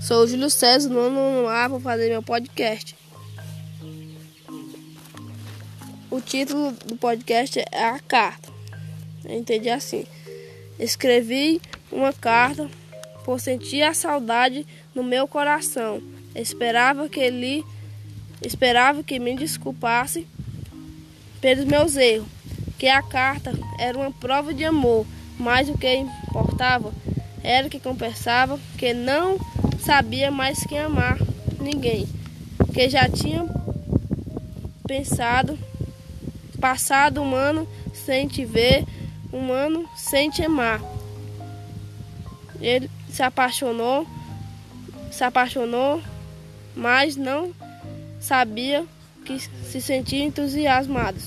Sou o Júlio César, nono A, vou fazer meu podcast. O título do podcast é A Carta. Eu entendi assim. Escrevi uma carta por sentir a saudade no meu coração. Esperava que ele esperava que me desculpasse pelos meus erros, que a carta era uma prova de amor, mas o que importava era que compensava que não sabia mais que amar ninguém, que já tinha pensado, passado um ano sem te ver, um ano sem te amar. Ele se apaixonou, se apaixonou, mas não sabia que se sentia entusiasmado.